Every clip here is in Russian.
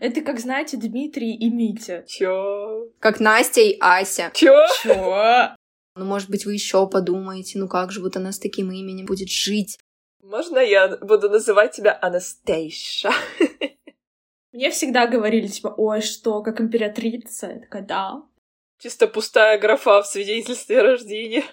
Это как, знаете, Дмитрий и Митя. Чё? Как Настя и Ася. Чё? Чё? Ну, может быть, вы еще подумаете, ну как же вот она с таким именем будет жить? Можно я буду называть тебя Анастейша? Мне всегда говорили, типа, ой, что, как императрица? Я такая, да. Чисто пустая графа в свидетельстве о рождении.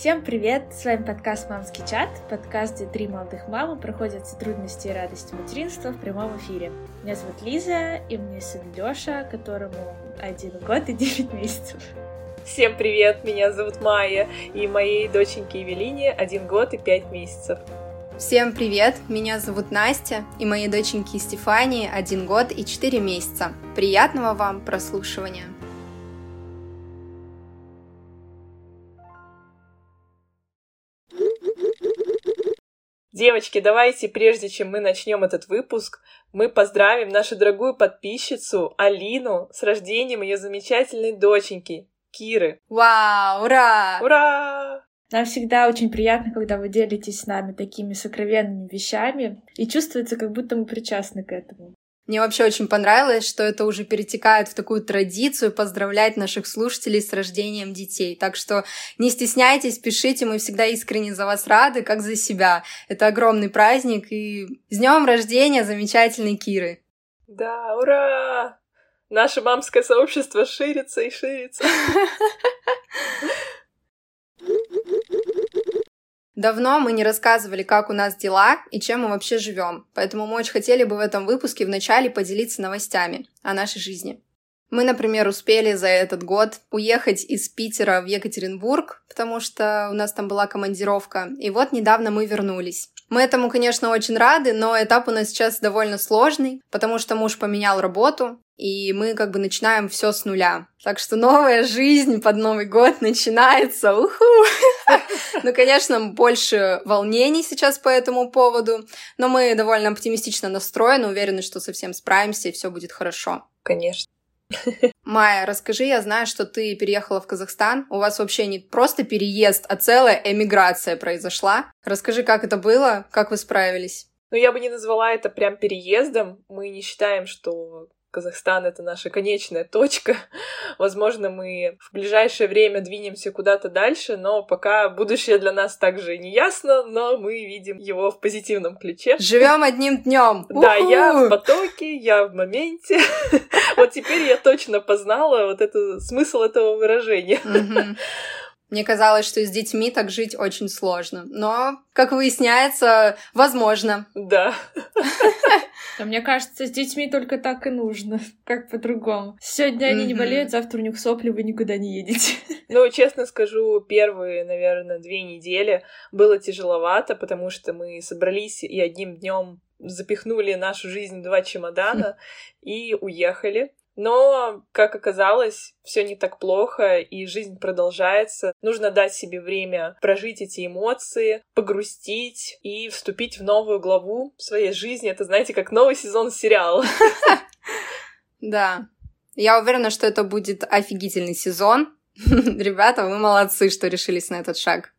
Всем привет! С вами подкаст «Мамский чат», подкаст, где три молодых мамы проходят все трудности и радости материнства в прямом эфире. Меня зовут Лиза, и у меня сын Лёша, которому один год и девять месяцев. Всем привет, меня зовут Майя, и моей доченьке Евелине один год и пять месяцев. Всем привет, меня зовут Настя, и моей доченьке Стефании один год и четыре месяца. Приятного вам прослушивания! Девочки, давайте, прежде чем мы начнем этот выпуск, мы поздравим нашу дорогую подписчицу Алину с рождением ее замечательной доченьки Киры. Вау, ура! Ура! Нам всегда очень приятно, когда вы делитесь с нами такими сокровенными вещами, и чувствуется, как будто мы причастны к этому. Мне вообще очень понравилось, что это уже перетекает в такую традицию поздравлять наших слушателей с рождением детей. Так что не стесняйтесь, пишите, мы всегда искренне за вас рады, как за себя. Это огромный праздник, и с днем рождения замечательной Киры! Да, ура! Наше мамское сообщество ширится и ширится. Давно мы не рассказывали, как у нас дела и чем мы вообще живем, поэтому мы очень хотели бы в этом выпуске вначале поделиться новостями о нашей жизни. Мы, например, успели за этот год уехать из Питера в Екатеринбург, потому что у нас там была командировка, и вот недавно мы вернулись. Мы этому, конечно, очень рады, но этап у нас сейчас довольно сложный, потому что муж поменял работу, и мы как бы начинаем все с нуля. Так что новая жизнь под Новый год начинается. Уху! Ну, конечно, больше волнений сейчас по этому поводу, но мы довольно оптимистично настроены, уверены, что совсем справимся и все будет хорошо. Конечно. Майя, расскажи, я знаю, что ты переехала в Казахстан. У вас вообще не просто переезд, а целая эмиграция произошла. Расскажи, как это было, как вы справились? Ну, я бы не назвала это прям переездом. Мы не считаем, что Казахстан — это наша конечная точка. Возможно, мы в ближайшее время двинемся куда-то дальше, но пока будущее для нас также не ясно, но мы видим его в позитивном ключе. Живем одним днем. Да, я в потоке, я в моменте. Вот теперь я точно познала вот это смысл этого выражения. Мне казалось, что с детьми так жить очень сложно. Но, как выясняется, возможно. Да. А мне кажется, с детьми только так и нужно. Как по-другому. Сегодня они не болеют, завтра у них сопли, вы никуда не едете. Ну, честно скажу, первые, наверное, две недели было тяжеловато, потому что мы собрались и одним днем запихнули нашу жизнь в два чемодана и уехали. Но, как оказалось, все не так плохо, и жизнь продолжается. Нужно дать себе время прожить эти эмоции, погрустить и вступить в новую главу своей жизни. Это, знаете, как новый сезон сериала. Да. Я уверена, что это будет офигительный сезон. Ребята, вы молодцы, что решились на этот шаг.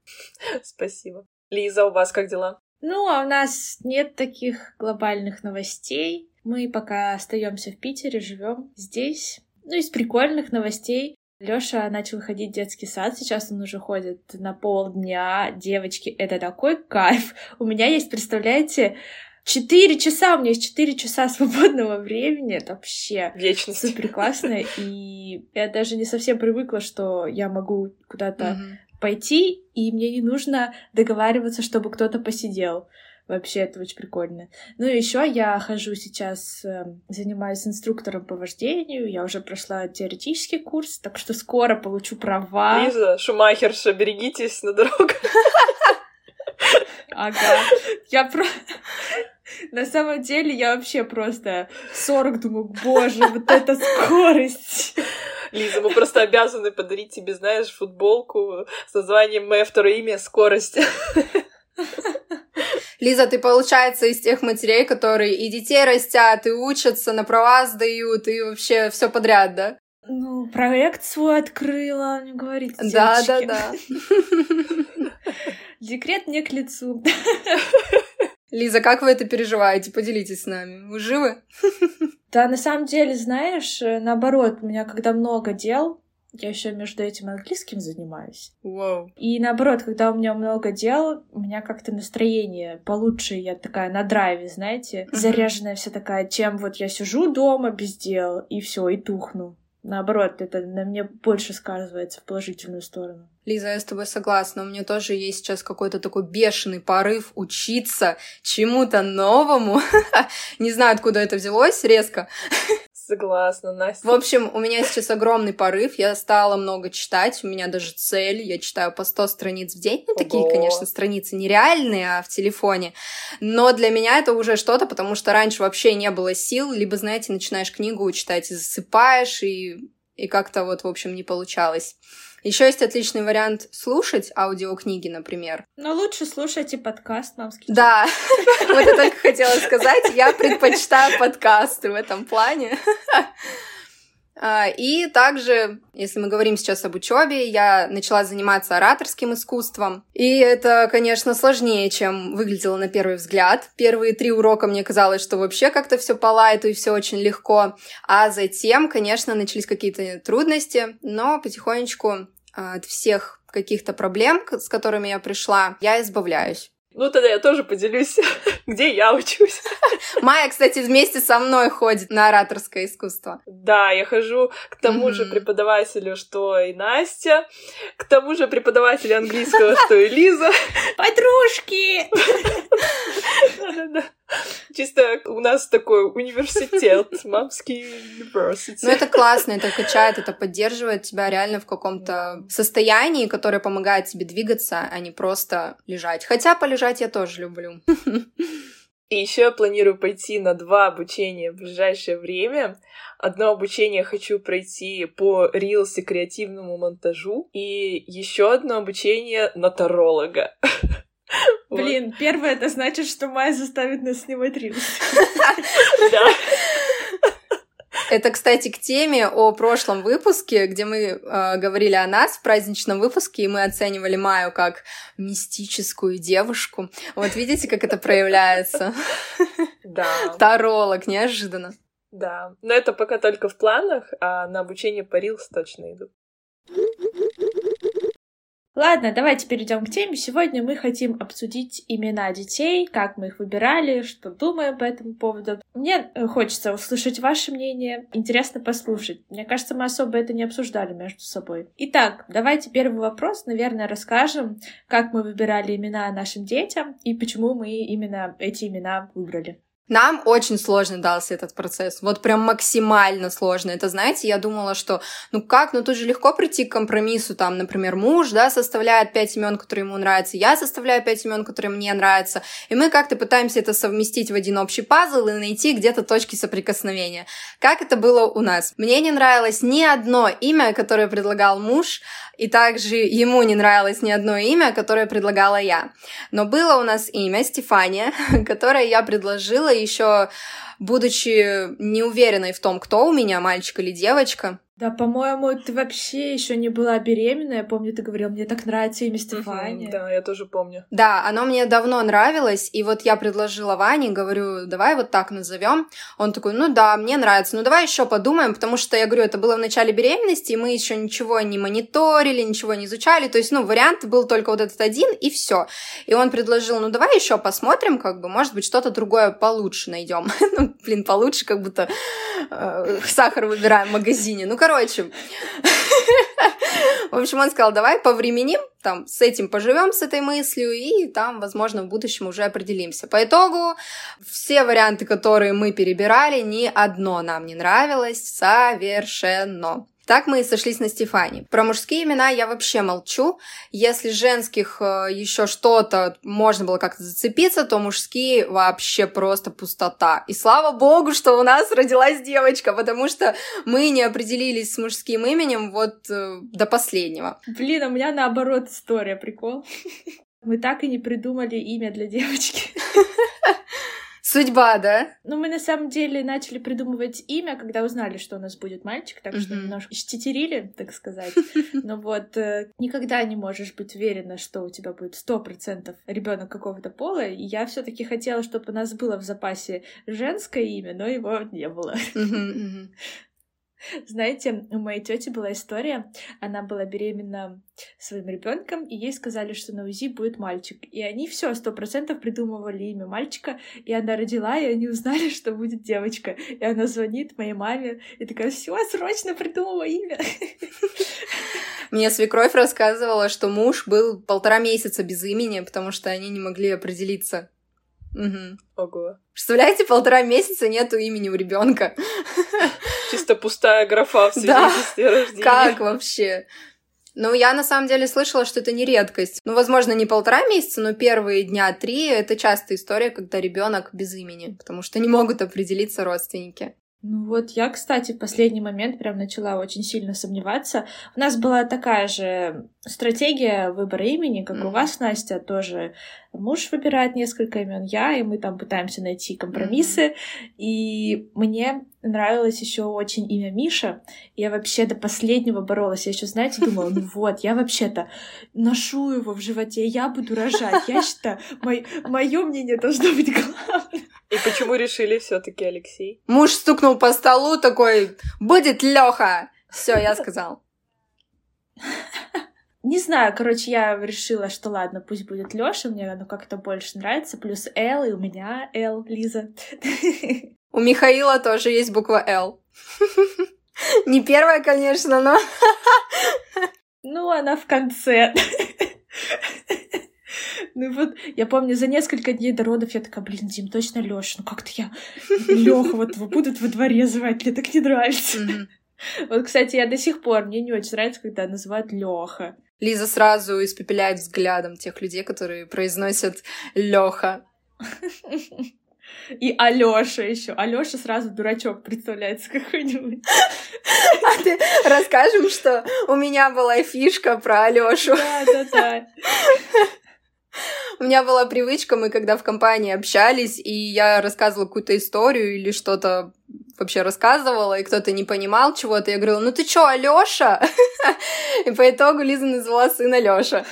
Спасибо. Лиза, у вас как дела? Ну, а у нас нет таких глобальных новостей. Мы пока остаемся в Питере, живем здесь. Ну, из прикольных новостей. Лёша начал ходить в детский сад, сейчас он уже ходит на полдня. Девочки, это такой кайф. У меня есть, представляете, Четыре часа, у меня есть четыре часа свободного времени, это вообще Вечность. супер классно, и я даже не совсем привыкла, что я могу куда-то mm-hmm. пойти, и мне не нужно договариваться, чтобы кто-то посидел. Вообще, это очень прикольно. Ну и еще я хожу сейчас, э, занимаюсь инструктором по вождению. Я уже прошла теоретический курс, так что скоро получу права. Лиза, Шумахерша, берегитесь на дорогах. Ага. Я про... На самом деле, я вообще просто 40 думаю, боже, вот эта скорость. Лиза, мы просто обязаны подарить тебе, знаешь, футболку с названием «Мое второе имя — скорость». Лиза, ты, получается, из тех матерей, которые и детей растят, и учатся, на права сдают, и вообще все подряд, да? Ну, проект свой открыла, не говорите, Да, да, да. Декрет не к лицу. Лиза, как вы это переживаете? Поделитесь с нами. Вы живы? Да, на самом деле, знаешь, э, наоборот, у меня когда много дел, я еще между этим английским занимаюсь. Вау. И наоборот, когда у меня много дел, у меня как-то настроение получше, я такая на драйве, знаете, заряженная вся такая, чем вот я сижу дома без дел, и все, и тухну. Наоборот, это на мне больше сказывается в положительную сторону. Лиза, я с тобой согласна. У меня тоже есть сейчас какой-то такой бешеный порыв учиться чему-то новому. Не знаю, откуда это взялось резко. Согласна, Настя. В общем, у меня сейчас огромный порыв. Я стала много читать. У меня даже цель. Я читаю по 100 страниц в день. Ну, такие, конечно, страницы нереальные, а в телефоне. Но для меня это уже что-то, потому что раньше вообще не было сил. Либо, знаете, начинаешь книгу читать и засыпаешь, и, и как-то вот, в общем, не получалось. Еще есть отличный вариант слушать аудиокниги, например. Но лучше слушайте подкаст «Мамский Да, вот я только хотела сказать, я предпочитаю подкасты в этом плане. А, И также, если мы говорим сейчас об учебе, я начала заниматься ораторским искусством. И это, конечно, сложнее, чем выглядело на первый взгляд. Первые три урока мне казалось, что вообще как-то все по лайту и все очень легко. А затем, конечно, начались какие-то трудности, но потихонечку а, от всех каких-то проблем, с которыми я пришла, я избавляюсь. Ну, тогда я тоже поделюсь, где я учусь. Майя, кстати, вместе со мной ходит на ораторское искусство. Да, я хожу к тому же преподавателю, что и Настя, к тому же преподавателю английского, что и Лиза. Подружки! Да-да-да. Чисто у нас такой университет, мамский университет. Но это классно, это качает, это поддерживает тебя реально в каком-то состоянии, которое помогает тебе двигаться, а не просто лежать. Хотя полежать я тоже люблю. И еще я планирую пойти на два обучения в ближайшее время. Одно обучение хочу пройти по рилс и креативному монтажу, и еще одно обучение на таролога. Блин, первое это значит, что Майя заставит нас снимать рилс. Да. Это, кстати, к теме о прошлом выпуске, где мы э, говорили о нас в праздничном выпуске, и мы оценивали Майю как мистическую девушку. Вот видите, как это проявляется? Да. Таролог, неожиданно. Да. Но это пока только в планах, а на обучение по рилс точно иду. Ладно, давайте перейдем к теме. Сегодня мы хотим обсудить имена детей, как мы их выбирали, что думаем по этому поводу. Мне э, хочется услышать ваше мнение, интересно послушать. Мне кажется, мы особо это не обсуждали между собой. Итак, давайте первый вопрос, наверное, расскажем, как мы выбирали имена нашим детям и почему мы именно эти имена выбрали. Нам очень сложно дался этот процесс. Вот прям максимально сложно. Это, знаете, я думала, что ну как, ну тут же легко прийти к компромиссу. Там, например, муж, да, составляет пять имен, которые ему нравятся, я составляю пять имен, которые мне нравятся. И мы как-то пытаемся это совместить в один общий пазл и найти где-то точки соприкосновения. Как это было у нас? Мне не нравилось ни одно имя, которое предлагал муж, и также ему не нравилось ни одно имя, которое предлагала я. Но было у нас имя Стефания, которое я предложила еще будучи неуверенной в том, кто у меня, мальчик или девочка. Да, по-моему, ты вообще еще не была беременна. Я помню, ты говорил, мне так нравится имя Стефания. Да, я тоже помню. Да, оно мне давно нравилось, и вот я предложила Ване, говорю, давай вот так назовем. Он такой, ну да, мне нравится, ну давай еще подумаем, потому что я говорю, это было в начале беременности, и мы еще ничего не мониторили, ничего не изучали, то есть, ну, вариант был только вот этот один, и все. И он предложил, ну давай еще посмотрим, как бы, может быть, что-то другое получше найдем. Ну, блин, получше, как будто э, сахар выбираем в магазине. Ну, короче. В общем, он сказал, давай повременим, там, с этим поживем, с этой мыслью, и там, возможно, в будущем уже определимся. По итогу, все варианты, которые мы перебирали, ни одно нам не нравилось совершенно. Так мы и сошлись на Стефани. Про мужские имена я вообще молчу. Если женских э, еще что-то можно было как-то зацепиться, то мужские вообще просто пустота. И слава богу, что у нас родилась девочка, потому что мы не определились с мужским именем вот э, до последнего. Блин, у меня наоборот история, прикол. Мы так и не придумали имя для девочки. Судьба, да? Ну, мы на самом деле начали придумывать имя, когда узнали, что у нас будет мальчик, так что немножко щететерили, так сказать. Но вот э, никогда не можешь быть уверена, что у тебя будет сто процентов ребенок какого-то пола. И я все-таки хотела, чтобы у нас было в запасе женское имя, но его не было. Знаете, у моей тети была история. Она была беременна своим ребенком, и ей сказали, что на УЗИ будет мальчик. И они все сто процентов придумывали имя мальчика, и она родила, и они узнали, что будет девочка. И она звонит моей маме и такая: все, срочно придумала имя. Мне свекровь рассказывала, что муж был полтора месяца без имени, потому что они не могли определиться. Угу. Ого. Представляете, полтора месяца нету имени у ребенка. Чисто пустая графа в свидетельстве да. рождения. Как вообще? Ну, я на самом деле слышала, что это не редкость. Ну, возможно, не полтора месяца, но первые дня три это частая история, когда ребенок без имени, потому что не могут определиться родственники. Ну вот я, кстати, в последний момент прям начала очень сильно сомневаться. У нас была такая же стратегия выбора имени, как mm-hmm. у вас, Настя, тоже муж выбирает несколько имен, я, и мы там пытаемся найти компромиссы. Mm-hmm. И мне нравилось еще очень имя Миша. Я вообще до последнего боролась. Я еще, знаете, думала, ну вот, я вообще-то ношу его в животе, я буду рожать. Я считаю, мое мнение должно быть главным. И почему решили все-таки Алексей? Муж стукнул по столу такой, будет Леха. Все, я сказал. Не знаю, короче, я решила, что ладно, пусть будет Лёша, мне оно как-то больше нравится, плюс Л, и у меня Л, Лиза. У Михаила тоже есть буква Л. Не первая, конечно, но... Ну, она в конце. Ну вот, я помню, за несколько дней до родов я такая, блин, Дим, точно Лёша, ну как-то я Лёха вот будут во дворе звать, мне так не нравится. Вот, кстати, я до сих пор, мне не очень нравится, когда называют Лёха. Лиза сразу испепеляет взглядом тех людей, которые произносят Лёха. И Алёша еще. Алёша сразу дурачок представляется какой-нибудь. А ты расскажем, что у меня была фишка про Алёшу. Да, да, да. У меня была привычка, мы когда в компании общались, и я рассказывала какую-то историю или что-то вообще рассказывала, и кто-то не понимал чего-то, я говорила, ну ты чё, Алёша? И по итогу Лиза назвала сына Лёша.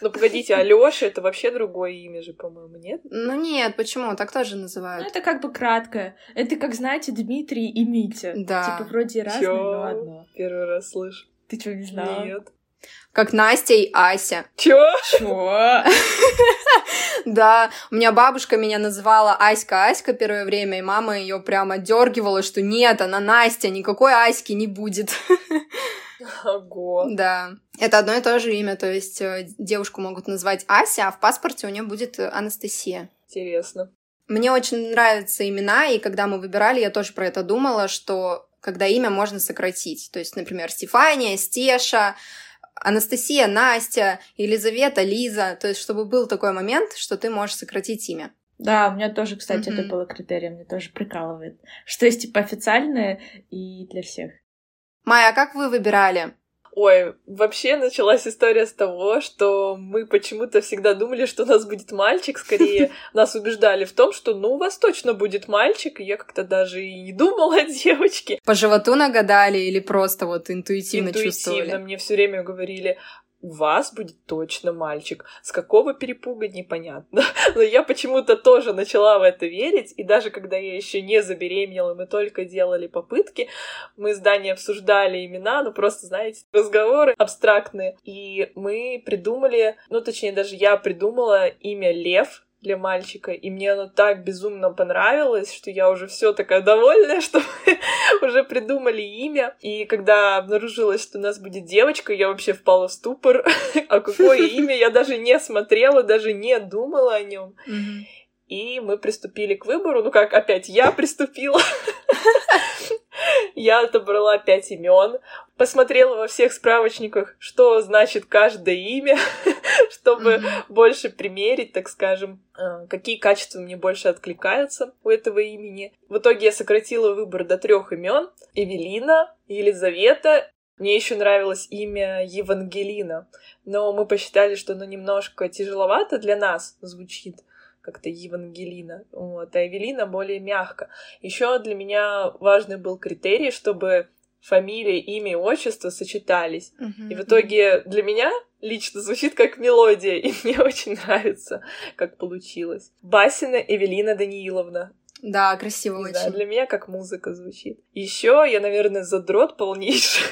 Ну погодите, Алёша это вообще другое имя же, по-моему, нет? Ну нет, почему? Так тоже называют. Ну это как бы краткое. Это как, знаете, Дмитрий и Митя. Да. Типа вроде разные, но одно. Первый раз слышу. Ты что, не знала? Нет. Как Настя и Ася. Чё? Чё? Да, у меня бабушка меня называла Аська Аська первое время, и мама ее прямо дергивала, что нет, она Настя, никакой Аськи не будет. Ого. Да. Это одно и то же имя, то есть э, девушку могут назвать Ася, а в паспорте у нее будет Анастасия. Интересно. Мне очень нравятся имена, и когда мы выбирали, я тоже про это думала, что когда имя можно сократить. То есть, например, Стефания, Стеша, Анастасия, Настя, Елизавета, Лиза. То есть, чтобы был такой момент, что ты можешь сократить имя. Да, у меня тоже, кстати, mm-hmm. это было критерием, мне тоже прикалывает. Что есть, типа, официальное и для всех. Майя, а как вы выбирали? Ой, вообще началась история с того, что мы почему-то всегда думали, что у нас будет мальчик, скорее нас убеждали в том, что ну у вас точно будет мальчик, и я как-то даже и не думала о девочке. По животу нагадали или просто вот интуитивно, интуитивно чувствовали? Интуитивно, мне все время говорили, у вас будет точно мальчик. С какого перепуга, непонятно. Но я почему-то тоже начала в это верить, и даже когда я еще не забеременела, мы только делали попытки, мы с Даней обсуждали имена, ну просто, знаете, разговоры абстрактные, и мы придумали, ну точнее даже я придумала имя Лев, для мальчика, и мне оно так безумно понравилось, что я уже все такая довольная, что мы уже придумали имя. И когда обнаружилось, что у нас будет девочка, я вообще впала в ступор. а какое имя я даже не смотрела, даже не думала о нем. И мы приступили к выбору. Ну как, опять я приступила. Я отобрала пять имен, посмотрела во всех справочниках, что значит каждое имя, чтобы mm-hmm. больше примерить, так скажем, э, какие качества мне больше откликаются у этого имени. В итоге я сократила выбор до трех имен: Эвелина, Елизавета. Мне еще нравилось имя Евангелина, но мы посчитали, что оно немножко тяжеловато для нас звучит как-то Евангелина, вот, а Эвелина более мягко. Еще для меня важный был критерий, чтобы фамилия, имя и отчество сочетались. Мгм. И в итоге для меня лично звучит как мелодия, и мне очень нравится, как получилось. Басина Эвелина Данииловна. Да, красиво очень. для меня как музыка звучит. Еще я, наверное, задрот полнейший.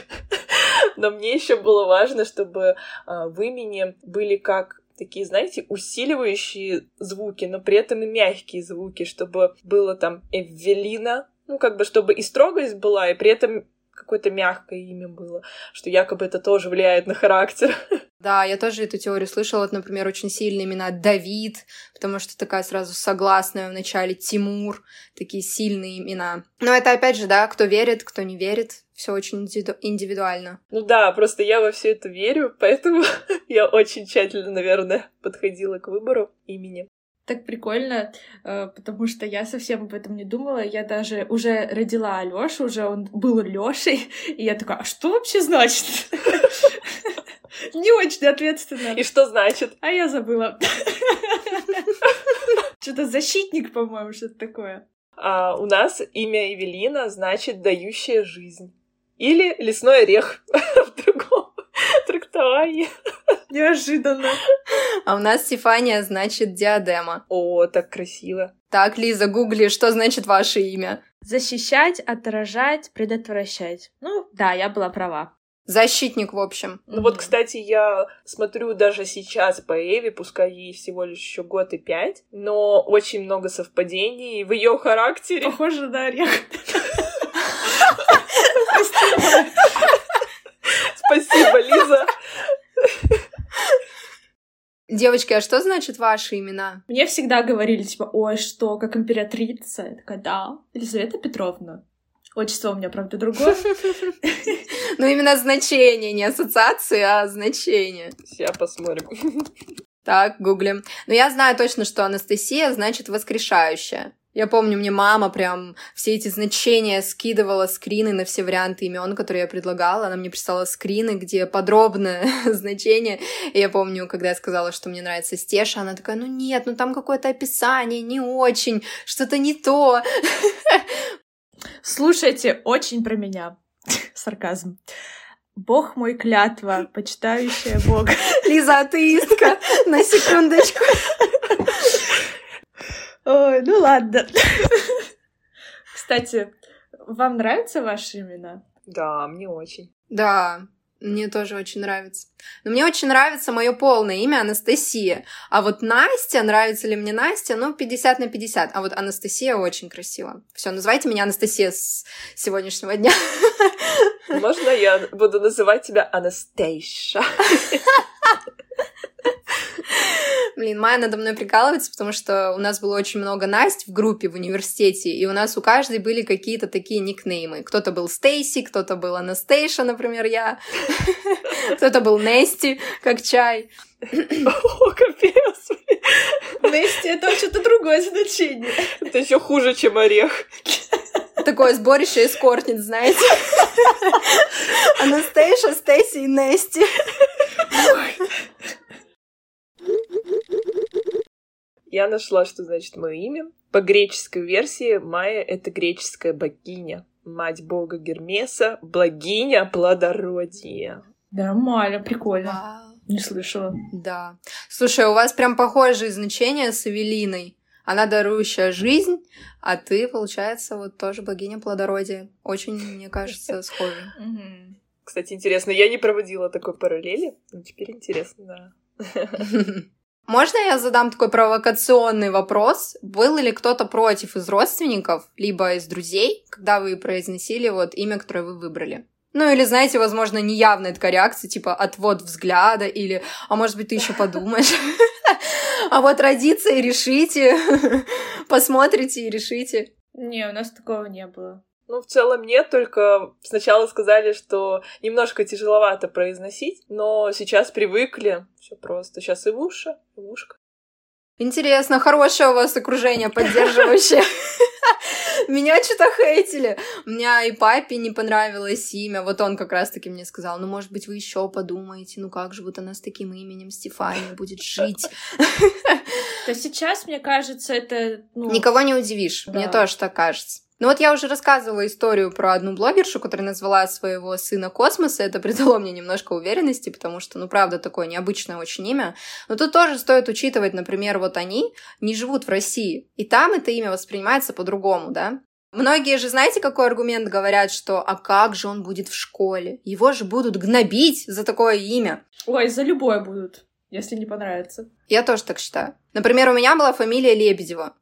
Но мне еще было важно, чтобы а, в имени были как такие, знаете, усиливающие звуки, но при этом и мягкие звуки, чтобы было там Эвелина, ну, как бы, чтобы и строгость была, и при этом какое-то мягкое имя было, что якобы это тоже влияет на характер. Да, я тоже эту теорию слышала. Например, очень сильные имена Давид, потому что такая сразу согласная в начале Тимур, такие сильные имена. Но это опять же, да, кто верит, кто не верит, все очень индивиду- индивидуально. Ну да, просто я во все это верю, поэтому я очень тщательно, наверное, подходила к выбору имени. Так прикольно, э, потому что я совсем об этом не думала. Я даже уже родила Алёшу, уже он был Лёшей, и я такая, а что вообще значит? Не очень ответственно. И что значит? А я забыла. Что-то защитник, по-моему, что-то такое. А у нас имя Эвелина значит «дающая жизнь». Или «лесной орех» в другом трактовании. Неожиданно. А у нас Стефания значит диадема. О, так красиво. Так, Лиза, гугли, что значит ваше имя? Защищать, отражать, предотвращать. Ну, да, я была права. Защитник, в общем. Ну вот, Мгм. кстати, я смотрю даже сейчас по Эве, пускай ей всего лишь еще год и пять, но очень много совпадений в ее характере. Похоже на орех. Спасибо, Лиза. Девочки, а что значит ваши имена? Мне всегда говорили, типа, ой, что, как императрица? Я такая, да, Елизавета Петровна. Отчество у меня, правда, другое. Ну, именно значение, не ассоциации, а значение. Сейчас посмотрим. Так, гуглим. Но я знаю точно, что Анастасия значит воскрешающая. Я помню, мне мама прям все эти значения скидывала, скрины на все варианты имен, которые я предлагала. Она мне прислала скрины, где подробное значение. И я помню, когда я сказала, что мне нравится Стеша, она такая, ну нет, ну там какое-то описание, не очень, что-то не то. Слушайте, очень про меня. Сарказм. Бог мой клятва, почитающая Бога. Лиза атеистка, на секундочку. Ой, ну ладно. Кстати, вам нравятся ваши имена? Да, мне очень. Да, мне тоже очень нравится. Но мне очень нравится мое полное имя Анастасия. А вот Настя, нравится ли мне Настя, ну, 50 на 50. А вот Анастасия очень красиво. Все, называйте меня Анастасия с сегодняшнего дня. Можно я буду называть тебя Анастейша? Блин, Майя надо мной прикалывается, потому что у нас было очень много Насть в группе в университете, и у нас у каждой были какие-то такие никнеймы. Кто-то был Стейси, кто-то был Анастейша, например, я. Кто-то был Нести, как чай. О, капец. Нести — это что-то другое значение. Это еще хуже, чем орех. Такое сборище эскортниц, знаете. Анастейша, Стейси и Нести. Я нашла, что значит мое имя. По греческой версии Майя — это греческая богиня, мать бога Гермеса, благиня плодородия. Нормально, прикольно. Вау. Не слышала. Да. Слушай, у вас прям похожие значения с Эвелиной. Она дарующая жизнь, а ты, получается, вот тоже богиня плодородия. Очень, мне кажется, схожи. Кстати, интересно, я не проводила такой параллели, но теперь интересно, да. Можно я задам такой провокационный вопрос? Был ли кто-то против из родственников, либо из друзей, когда вы произносили вот имя, которое вы выбрали? Ну или, знаете, возможно, неявная такая реакция, типа отвод взгляда, или, а может быть, ты еще подумаешь. А вот родиться и решите, посмотрите и решите. Не, у нас такого не было. Ну, в целом нет, только сначала сказали, что немножко тяжеловато произносить, но сейчас привыкли. Все просто. Сейчас и в уши, и в ушко. Интересно, хорошее у вас окружение поддерживающее. Меня что-то хейтили. У меня и папе не понравилось имя. Вот он как раз-таки мне сказал, ну, может быть, вы еще подумаете, ну, как же вот она с таким именем Стефания будет жить. То сейчас, мне кажется, это... Ну... Никого не удивишь. Да. Мне тоже так кажется. Ну вот я уже рассказывала историю про одну блогершу, которая назвала своего сына Космоса. Это придало мне немножко уверенности, потому что, ну, правда, такое необычное очень имя. Но тут тоже стоит учитывать, например, вот они не живут в России, и там это имя воспринимается по-другому, да? Многие же, знаете, какой аргумент говорят, что «а как же он будет в школе? Его же будут гнобить за такое имя». Ой, за любое будут, если не понравится. Я тоже так считаю. Например, у меня была фамилия Лебедева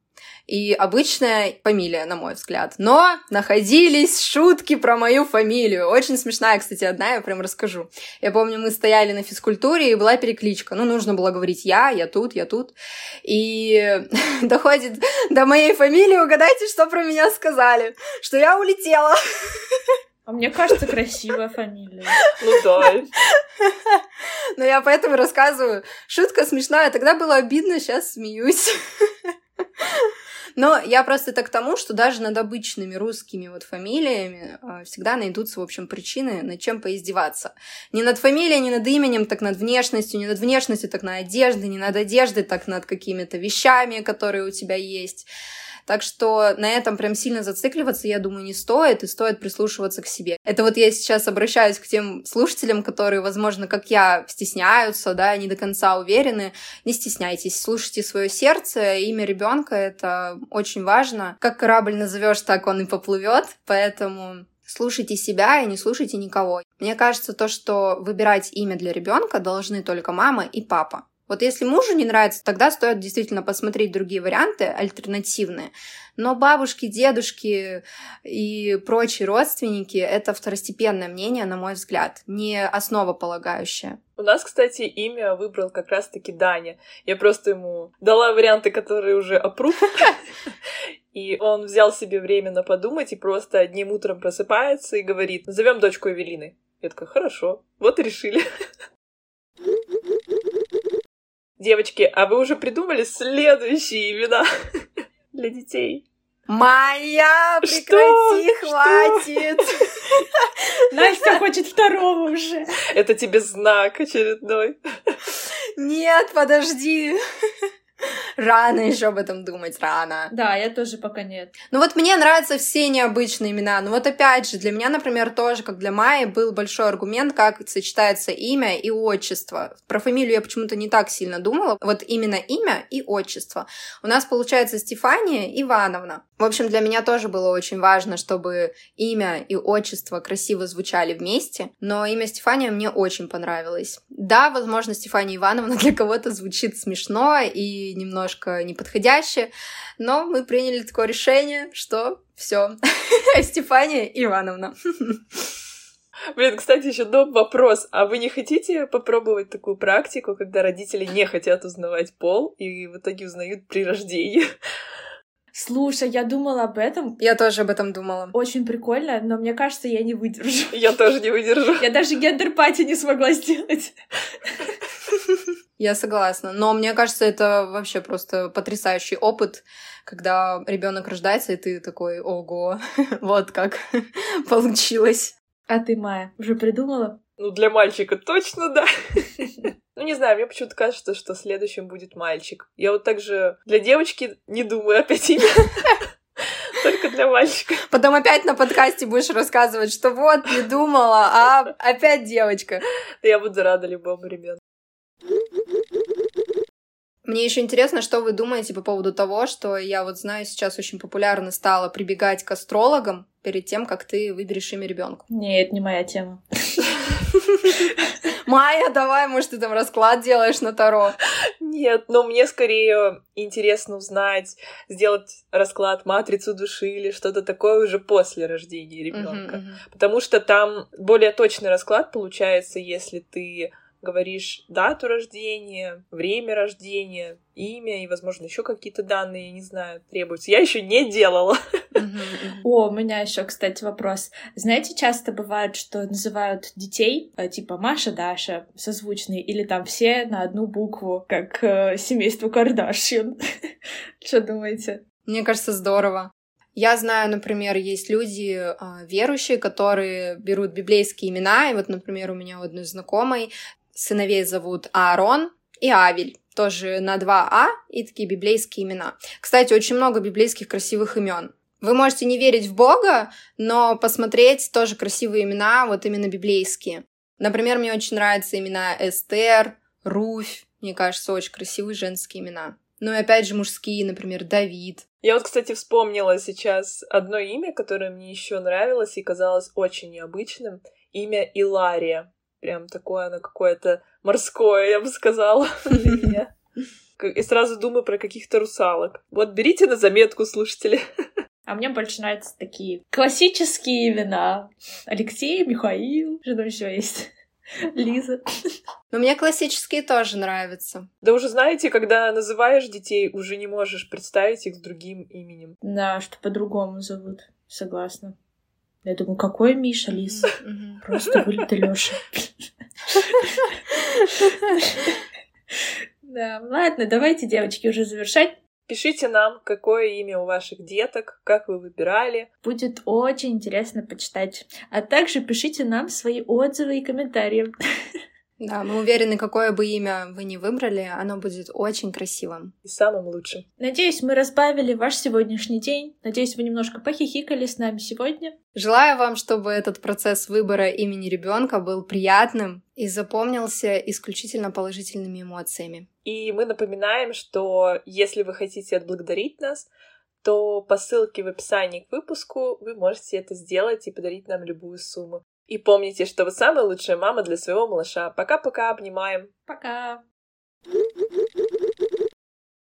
и обычная фамилия, на мой взгляд. Но находились шутки про мою фамилию. Очень смешная, кстати, одна, я прям расскажу. Я помню, мы стояли на физкультуре, и была перекличка. Ну, нужно было говорить «я», «я тут», «я тут». И доходит до моей фамилии, угадайте, что про меня сказали. Что я улетела. А мне кажется, красивая фамилия. Ну да. Но я поэтому рассказываю. Шутка смешная. Тогда было обидно, сейчас смеюсь. Но я просто это к тому, что даже над обычными русскими вот фамилиями э, всегда найдутся, в общем, причины, над чем поиздеваться. Не над фамилией, не над именем, так над внешностью, не над внешностью, так над одеждой, не над одеждой, так над какими-то вещами, которые у тебя есть. Так что на этом прям сильно зацикливаться, я думаю, не стоит, и стоит прислушиваться к себе. Это вот я сейчас обращаюсь к тем слушателям, которые, возможно, как я, стесняются, да, не до конца уверены. Не стесняйтесь, слушайте свое сердце, имя ребенка это очень важно. Как корабль назовешь, так он и поплывет, поэтому слушайте себя и не слушайте никого. Мне кажется, то, что выбирать имя для ребенка должны только мама и папа. Вот если мужу не нравится, тогда стоит действительно посмотреть другие варианты, альтернативные. Но бабушки, дедушки и прочие родственники — это второстепенное мнение, на мой взгляд, не основополагающее. У нас, кстати, имя выбрал как раз-таки Даня. Я просто ему дала варианты, которые уже опрув. И он взял себе время на подумать и просто одним утром просыпается и говорит, назовем дочку Эвелины. Я такая, хорошо, вот и решили. Девочки, а вы уже придумали следующие имена для детей? Майя, прекрати, Что? хватит! Настя хочет второго уже. Это тебе знак очередной. Нет, подожди. Рано еще об этом думать, рано. Да, я тоже пока нет. Ну вот мне нравятся все необычные имена. Ну вот опять же, для меня, например, тоже, как для Майи, был большой аргумент, как сочетается имя и отчество. Про фамилию я почему-то не так сильно думала. Вот именно имя и отчество. У нас получается Стефания Ивановна. В общем, для меня тоже было очень важно, чтобы имя и отчество красиво звучали вместе, но имя Стефания мне очень понравилось. Да, возможно, Стефания Ивановна для кого-то звучит смешно и немножко неподходяще, но мы приняли такое решение, что все, Стефания Ивановна. Блин, кстати, еще доп. вопрос. А вы не хотите попробовать такую практику, когда родители не хотят узнавать пол и в итоге узнают при рождении? Слушай, я думала об этом. Я тоже об этом думала. Очень прикольно, но мне кажется, я не выдержу. Я тоже не выдержу. Я даже gender party не смогла сделать. Я согласна. Но мне кажется, это вообще просто потрясающий опыт, когда ребенок рождается, и ты такой, ого, вот как получилось. А ты, Майя, уже придумала? Ну, для мальчика точно, да. Ну, не знаю, мне почему-то кажется, что следующим будет мальчик. Я вот также для девочки не думаю опять имя. Только для мальчика. Потом опять на подкасте будешь рассказывать, что вот, не думала, а опять девочка. Я буду рада любому ребенку. Мне еще интересно, что вы думаете по поводу того, что я вот знаю, сейчас очень популярно стало прибегать к астрологам перед тем, как ты выберешь имя ребенку. Нет, не моя тема. Майя, давай, может, ты там расклад делаешь на Таро? Нет, но мне скорее интересно узнать, сделать расклад матрицу души или что-то такое уже после рождения ребенка. Потому что там более точный расклад получается, если ты говоришь дату рождения, время рождения, имя и, возможно, еще какие-то данные, не знаю, требуются. Я еще не делала. О, у меня еще, кстати, вопрос. Знаете, часто бывает, что называют детей э, типа Маша, Даша, созвучные, или там все на одну букву, как э, семейство Кардашьян. Что думаете? Мне кажется, здорово. Я знаю, например, есть люди э, верующие, которые берут библейские имена, и вот, например, у меня у одной знакомой сыновей зовут Аарон и Авель тоже на два А и такие библейские имена. Кстати, очень много библейских красивых имен. Вы можете не верить в Бога, но посмотреть тоже красивые имена, вот именно библейские. Например, мне очень нравятся имена Эстер, Руфь. Мне кажется, очень красивые женские имена. Ну и опять же мужские, например, Давид. Я вот, кстати, вспомнила сейчас одно имя, которое мне еще нравилось и казалось очень необычным. Имя Илария. Прям такое оно какое-то морское, я бы сказала, для меня. И сразу думаю про каких-то русалок. Вот берите на заметку, слушатели. А мне больше нравятся такие классические имена. Алексей, Михаил, что там еще есть? Лиза. Но мне классические тоже нравятся. Да уже знаете, когда называешь детей, уже не можешь представить их с другим именем. Да, что по-другому зовут. Согласна. Я думаю, какой Миша, Лиза? Просто вылитый Лёша. Да, ладно, давайте, девочки, уже завершать. Пишите нам, какое имя у ваших деток, как вы выбирали. Будет очень интересно почитать. А также пишите нам свои отзывы и комментарии. Да, мы уверены, какое бы имя вы ни выбрали, оно будет очень красивым. И самым лучшим. Надеюсь, мы разбавили ваш сегодняшний день. Надеюсь, вы немножко похихикали с нами сегодня. Желаю вам, чтобы этот процесс выбора имени ребенка был приятным и запомнился исключительно положительными эмоциями. И мы напоминаем, что если вы хотите отблагодарить нас, то по ссылке в описании к выпуску вы можете это сделать и подарить нам любую сумму. И помните, что вы самая лучшая мама для своего малыша. Пока-пока, обнимаем. Пока.